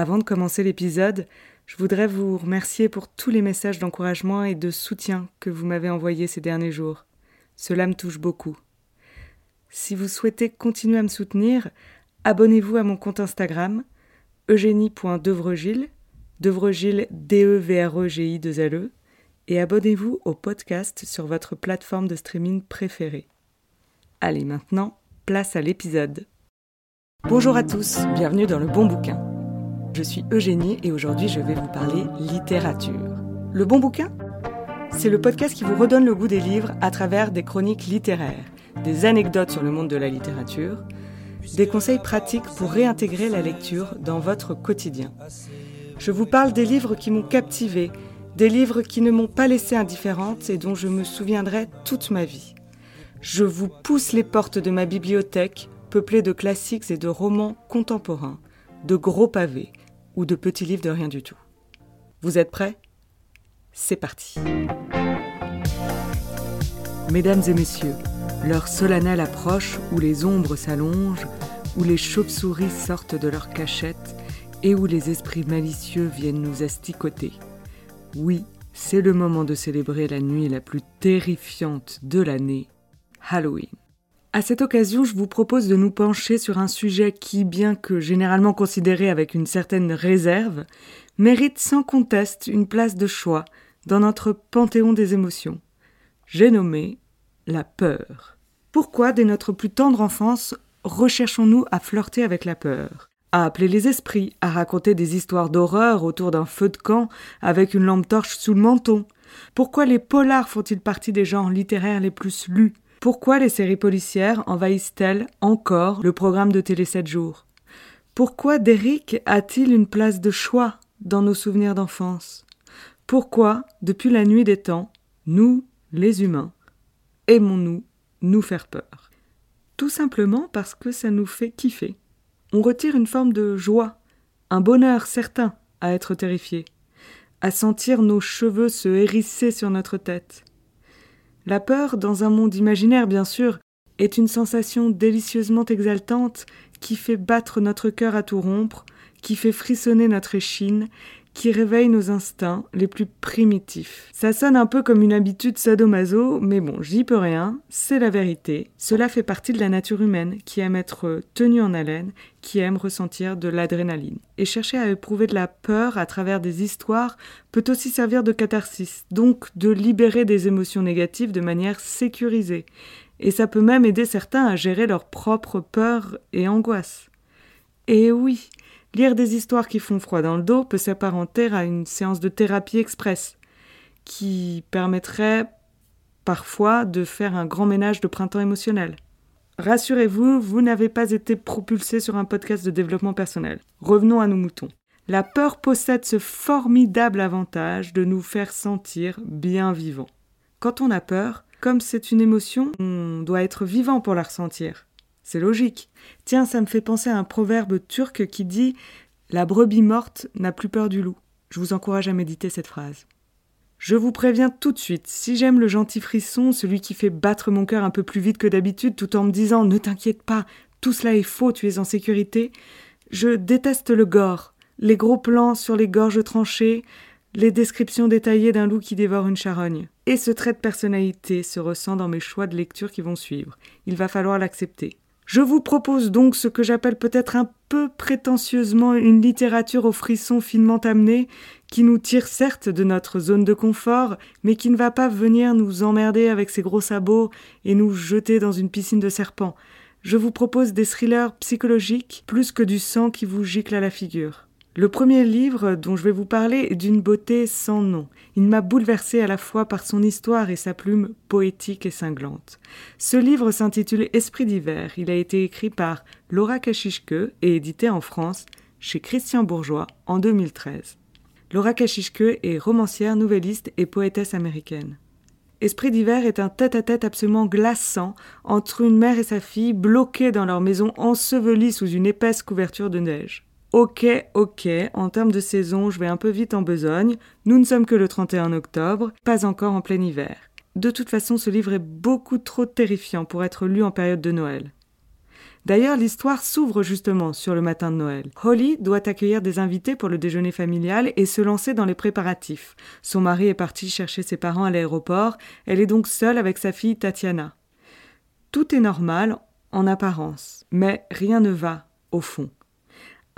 Avant de commencer l'épisode, je voudrais vous remercier pour tous les messages d'encouragement et de soutien que vous m'avez envoyés ces derniers jours. Cela me touche beaucoup. Si vous souhaitez continuer à me soutenir, abonnez-vous à mon compte Instagram, eugénie.devrogil, Devrogil D-E-V-R-E-G-I 2 L E, et abonnez-vous au podcast sur votre plateforme de streaming préférée. Allez, maintenant, place à l'épisode. Bonjour à tous, bienvenue dans le bon bouquin. Je suis Eugénie et aujourd'hui je vais vous parler littérature. Le bon bouquin? C'est le podcast qui vous redonne le goût des livres à travers des chroniques littéraires, des anecdotes sur le monde de la littérature, des conseils pratiques pour réintégrer la lecture dans votre quotidien. Je vous parle des livres qui m'ont captivé, des livres qui ne m'ont pas laissé indifférente et dont je me souviendrai toute ma vie. Je vous pousse les portes de ma bibliothèque, peuplée de classiques et de romans contemporains, de gros pavés ou de petits livres de rien du tout. Vous êtes prêts? C'est parti. Mesdames et messieurs, l'heure solennelle approche où les ombres s'allongent, où les chauves-souris sortent de leur cachette et où les esprits malicieux viennent nous asticoter. Oui, c'est le moment de célébrer la nuit la plus terrifiante de l'année, Halloween. À cette occasion, je vous propose de nous pencher sur un sujet qui, bien que généralement considéré avec une certaine réserve, mérite sans conteste une place de choix dans notre panthéon des émotions. J'ai nommé la peur. Pourquoi, dès notre plus tendre enfance, recherchons-nous à flirter avec la peur? À appeler les esprits, à raconter des histoires d'horreur autour d'un feu de camp avec une lampe torche sous le menton. Pourquoi les polars font-ils partie des genres littéraires les plus lus? Pourquoi les séries policières envahissent-elles encore le programme de Télé 7 jours? Pourquoi Derrick a-t-il une place de choix dans nos souvenirs d'enfance? Pourquoi, depuis la nuit des temps, nous, les humains, aimons-nous nous faire peur? Tout simplement parce que ça nous fait kiffer. On retire une forme de joie, un bonheur certain à être terrifié, à sentir nos cheveux se hérisser sur notre tête. La peur, dans un monde imaginaire bien sûr, est une sensation délicieusement exaltante qui fait battre notre cœur à tout rompre, qui fait frissonner notre échine, qui réveille nos instincts les plus primitifs. Ça sonne un peu comme une habitude sadomaso, mais bon, j'y peux rien, c'est la vérité. Cela fait partie de la nature humaine qui aime être tenue en haleine, qui aime ressentir de l'adrénaline. Et chercher à éprouver de la peur à travers des histoires peut aussi servir de catharsis, donc de libérer des émotions négatives de manière sécurisée. Et ça peut même aider certains à gérer leurs propres peurs et angoisses. Et oui, Lire des histoires qui font froid dans le dos peut s'apparenter à une séance de thérapie express, qui permettrait parfois de faire un grand ménage de printemps émotionnel. Rassurez-vous, vous, n'avez pas été propulsé sur un podcast de développement personnel. Revenons à nos moutons. La peur possède ce formidable avantage de nous faire sentir bien vivants. Quand on a peur, comme c'est une émotion, on doit être vivant pour la ressentir. C'est logique. Tiens, ça me fait penser à un proverbe turc qui dit La brebis morte n'a plus peur du loup. Je vous encourage à méditer cette phrase. Je vous préviens tout de suite, si j'aime le gentil frisson, celui qui fait battre mon cœur un peu plus vite que d'habitude tout en me disant Ne t'inquiète pas, tout cela est faux, tu es en sécurité, je déteste le gore, les gros plans sur les gorges tranchées, les descriptions détaillées d'un loup qui dévore une charogne. Et ce trait de personnalité se ressent dans mes choix de lecture qui vont suivre. Il va falloir l'accepter. Je vous propose donc ce que j'appelle peut-être un peu prétentieusement une littérature aux frissons finement amenés, qui nous tire certes de notre zone de confort, mais qui ne va pas venir nous emmerder avec ses gros sabots et nous jeter dans une piscine de serpents. Je vous propose des thrillers psychologiques plus que du sang qui vous gicle à la figure. Le premier livre dont je vais vous parler est d'une beauté sans nom. Il m'a bouleversé à la fois par son histoire et sa plume poétique et cinglante. Ce livre s'intitule Esprit d'hiver. Il a été écrit par Laura Kachishke et édité en France chez Christian Bourgeois en 2013. Laura Kachishke est romancière, nouvelliste et poétesse américaine. Esprit d'hiver est un tête-à-tête absolument glaçant entre une mère et sa fille bloquées dans leur maison ensevelie sous une épaisse couverture de neige. Ok, ok, en termes de saison, je vais un peu vite en besogne. Nous ne sommes que le 31 octobre, pas encore en plein hiver. De toute façon, ce livre est beaucoup trop terrifiant pour être lu en période de Noël. D'ailleurs, l'histoire s'ouvre justement sur le matin de Noël. Holly doit accueillir des invités pour le déjeuner familial et se lancer dans les préparatifs. Son mari est parti chercher ses parents à l'aéroport, elle est donc seule avec sa fille Tatiana. Tout est normal en apparence, mais rien ne va au fond.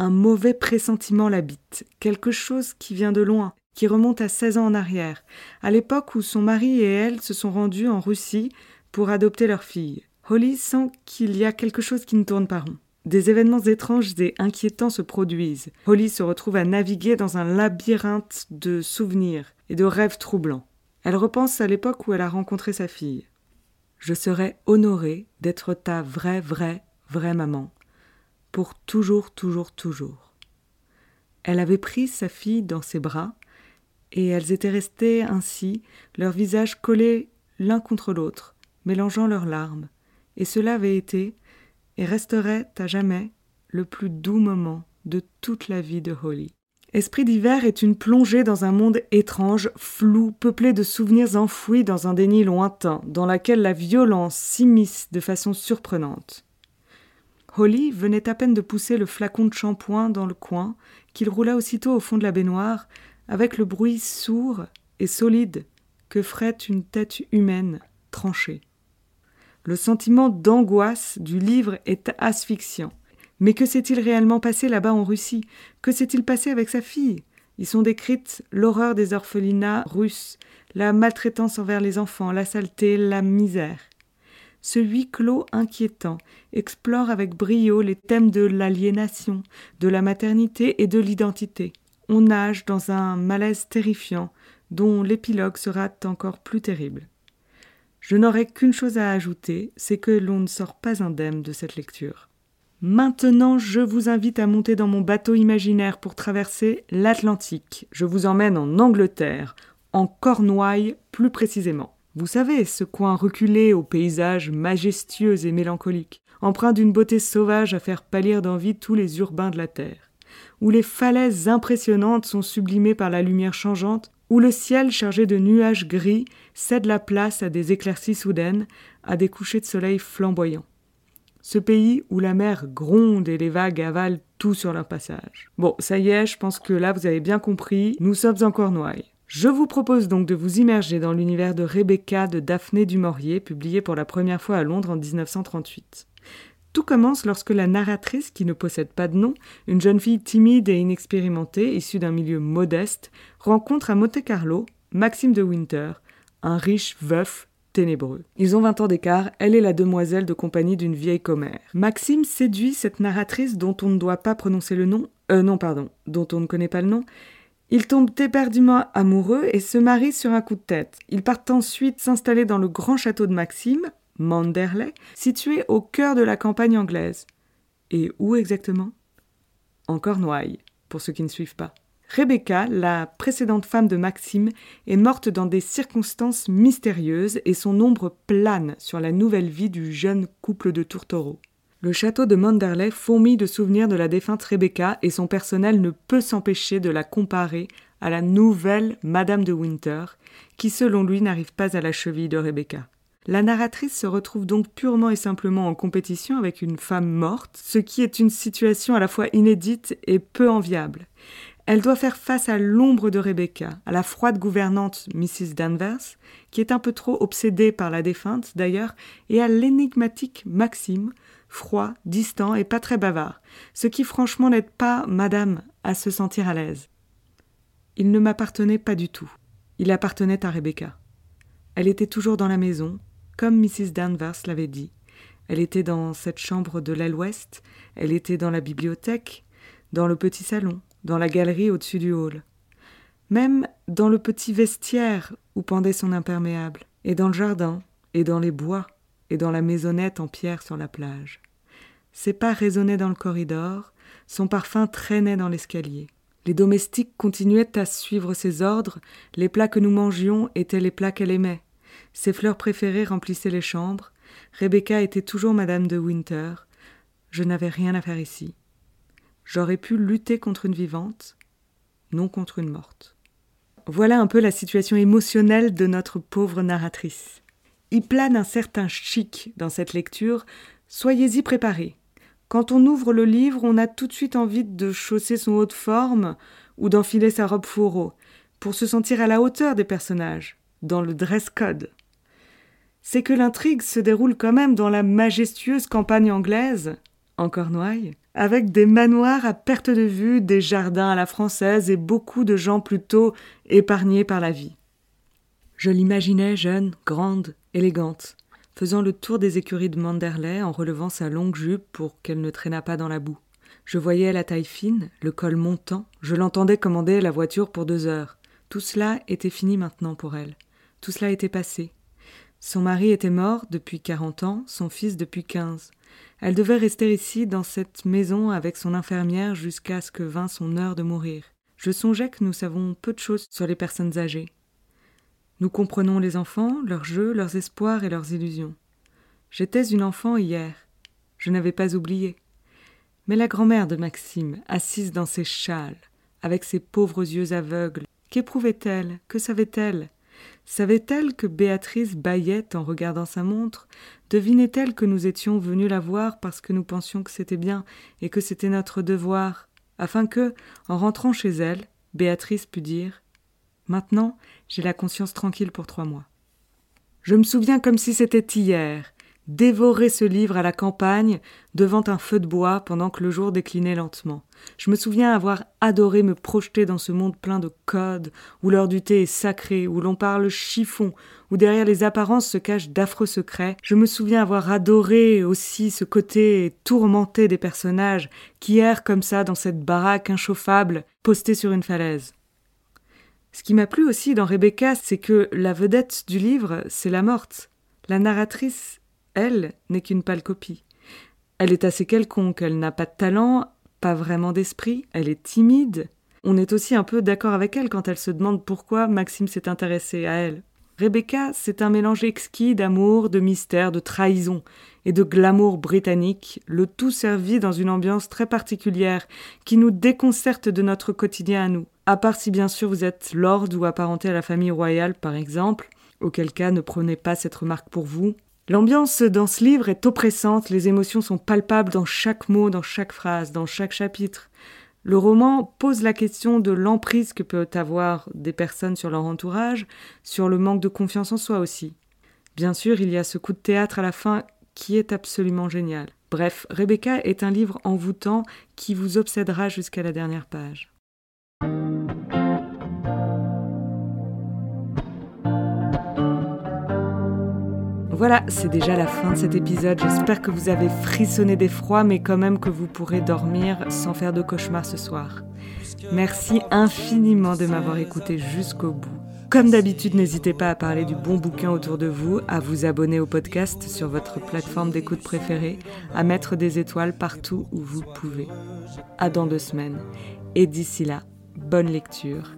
Un mauvais pressentiment l'habite, quelque chose qui vient de loin, qui remonte à 16 ans en arrière, à l'époque où son mari et elle se sont rendus en Russie pour adopter leur fille. Holly sent qu'il y a quelque chose qui ne tourne pas rond. Des événements étranges et inquiétants se produisent. Holly se retrouve à naviguer dans un labyrinthe de souvenirs et de rêves troublants. Elle repense à l'époque où elle a rencontré sa fille. Je serais honorée d'être ta vraie, vraie, vraie maman. Pour toujours, toujours, toujours. Elle avait pris sa fille dans ses bras, et elles étaient restées ainsi, leurs visages collés l'un contre l'autre, mélangeant leurs larmes, et cela avait été, et resterait à jamais, le plus doux moment de toute la vie de Holly. Esprit d'hiver est une plongée dans un monde étrange, flou, peuplé de souvenirs enfouis dans un déni lointain, dans laquelle la violence s'immisce de façon surprenante. Holly venait à peine de pousser le flacon de shampoing dans le coin, qu'il roula aussitôt au fond de la baignoire, avec le bruit sourd et solide que ferait une tête humaine tranchée. Le sentiment d'angoisse du livre est asphyxiant. Mais que s'est-il réellement passé là-bas en Russie? Que s'est-il passé avec sa fille? Y sont décrites l'horreur des orphelinats russes, la maltraitance envers les enfants, la saleté, la misère. Ce huis clos inquiétant explore avec brio les thèmes de l'aliénation, de la maternité et de l'identité. On nage dans un malaise terrifiant dont l'épilogue sera encore plus terrible. Je n'aurai qu'une chose à ajouter, c'est que l'on ne sort pas indemne de cette lecture. Maintenant, je vous invite à monter dans mon bateau imaginaire pour traverser l'Atlantique. Je vous emmène en Angleterre, en Cornouailles plus précisément. Vous savez, ce coin reculé aux paysages majestueux et mélancoliques, empreint d'une beauté sauvage à faire pâlir d'envie tous les urbains de la terre, où les falaises impressionnantes sont sublimées par la lumière changeante où le ciel chargé de nuages gris cède la place à des éclaircies soudaines, à des couchers de soleil flamboyants. Ce pays où la mer gronde et les vagues avalent tout sur leur passage. Bon, ça y est, je pense que là vous avez bien compris, nous sommes en Cornouailles. Je vous propose donc de vous immerger dans l'univers de Rebecca de Daphné du Maurier, publié pour la première fois à Londres en 1938. Tout commence lorsque la narratrice, qui ne possède pas de nom, une jeune fille timide et inexpérimentée, issue d'un milieu modeste, rencontre à Monte-Carlo Maxime de Winter, un riche veuf ténébreux. Ils ont vingt ans d'écart, elle est la demoiselle de compagnie d'une vieille commère. Maxime séduit cette narratrice dont on ne doit pas prononcer le nom, euh non pardon, dont on ne connaît pas le nom. Ils tombent éperdument amoureux et se marient sur un coup de tête. Ils partent ensuite s'installer dans le grand château de Maxime, Manderley, situé au cœur de la campagne anglaise. Et où exactement? En Cornouailles, pour ceux qui ne suivent pas. Rebecca, la précédente femme de Maxime, est morte dans des circonstances mystérieuses et son ombre plane sur la nouvelle vie du jeune couple de tourtereaux. Le château de Manderley fourmille de souvenirs de la défunte Rebecca et son personnel ne peut s'empêcher de la comparer à la nouvelle Madame de Winter, qui selon lui n'arrive pas à la cheville de Rebecca. La narratrice se retrouve donc purement et simplement en compétition avec une femme morte, ce qui est une situation à la fois inédite et peu enviable. Elle doit faire face à l'ombre de Rebecca, à la froide gouvernante Mrs. Danvers, qui est un peu trop obsédée par la défunte d'ailleurs, et à l'énigmatique Maxime, froid, distant et pas très bavard, ce qui franchement n'aide pas Madame à se sentir à l'aise. Il ne m'appartenait pas du tout. Il appartenait à Rebecca. Elle était toujours dans la maison, comme Mrs. Danvers l'avait dit. Elle était dans cette chambre de l'aile ouest, elle était dans la bibliothèque, dans le petit salon, dans la galerie au-dessus du hall. Même dans le petit vestiaire où pendait son imperméable, et dans le jardin, et dans les bois, et dans la maisonnette en pierre sur la plage. Ses pas résonnaient dans le corridor, son parfum traînait dans l'escalier. Les domestiques continuaient à suivre ses ordres, les plats que nous mangions étaient les plats qu'elle aimait, ses fleurs préférées remplissaient les chambres. Rebecca était toujours Madame de Winter. Je n'avais rien à faire ici. J'aurais pu lutter contre une vivante, non contre une morte. Voilà un peu la situation émotionnelle de notre pauvre narratrice. Il plane un certain chic dans cette lecture, soyez-y préparés. Quand on ouvre le livre, on a tout de suite envie de chausser son haut de forme ou d'enfiler sa robe fourreau, pour se sentir à la hauteur des personnages, dans le dress code. C'est que l'intrigue se déroule quand même dans la majestueuse campagne anglaise, en Cornouailles, avec des manoirs à perte de vue, des jardins à la française et beaucoup de gens plutôt épargnés par la vie. Je l'imaginais jeune, grande, élégante, faisant le tour des écuries de Manderley en relevant sa longue jupe pour qu'elle ne traînât pas dans la boue. Je voyais la taille fine, le col montant, je l'entendais commander la voiture pour deux heures. Tout cela était fini maintenant pour elle. Tout cela était passé. Son mari était mort depuis quarante ans, son fils depuis quinze. Elle devait rester ici, dans cette maison, avec son infirmière jusqu'à ce que vînt son heure de mourir. Je songeais que nous savons peu de choses sur les personnes âgées. Nous comprenons les enfants, leurs jeux, leurs espoirs et leurs illusions. J'étais une enfant hier. Je n'avais pas oublié. Mais la grand-mère de Maxime, assise dans ses châles, avec ses pauvres yeux aveugles, qu'éprouvait-elle? Que savait-elle? Savait-elle que Béatrice bâillait en regardant sa montre? Devinait-elle que nous étions venus la voir parce que nous pensions que c'était bien et que c'était notre devoir, afin que, en rentrant chez elle, Béatrice pût dire Maintenant, j'ai la conscience tranquille pour trois mois. Je me souviens comme si c'était hier, dévorer ce livre à la campagne, devant un feu de bois, pendant que le jour déclinait lentement. Je me souviens avoir adoré me projeter dans ce monde plein de codes, où l'heure du thé est sacrée, où l'on parle chiffon, où derrière les apparences se cachent d'affreux secrets. Je me souviens avoir adoré aussi ce côté tourmenté des personnages qui errent comme ça dans cette baraque inchauffable, postée sur une falaise. Ce qui m'a plu aussi dans Rebecca, c'est que la vedette du livre, c'est la morte. La narratrice elle, n'est qu'une pâle copie. Elle est assez quelconque, elle n'a pas de talent, pas vraiment d'esprit, elle est timide. On est aussi un peu d'accord avec elle quand elle se demande pourquoi Maxime s'est intéressé à elle. Rebecca, c'est un mélange exquis d'amour, de mystère, de trahison et de glamour britannique, le tout servi dans une ambiance très particulière qui nous déconcerte de notre quotidien à nous. À part si bien sûr vous êtes lord ou apparenté à la famille royale par exemple, auquel cas ne prenez pas cette remarque pour vous, L'ambiance dans ce livre est oppressante, les émotions sont palpables dans chaque mot, dans chaque phrase, dans chaque chapitre. Le roman pose la question de l'emprise que peut avoir des personnes sur leur entourage, sur le manque de confiance en soi aussi. Bien sûr, il y a ce coup de théâtre à la fin qui est absolument génial. Bref, Rebecca est un livre envoûtant qui vous obsédera jusqu'à la dernière page. Voilà, c'est déjà la fin de cet épisode. J'espère que vous avez frissonné d'effroi, mais quand même que vous pourrez dormir sans faire de cauchemar ce soir. Merci infiniment de m'avoir écouté jusqu'au bout. Comme d'habitude, n'hésitez pas à parler du bon bouquin autour de vous, à vous abonner au podcast sur votre plateforme d'écoute préférée, à mettre des étoiles partout où vous pouvez. À dans deux semaines. Et d'ici là, bonne lecture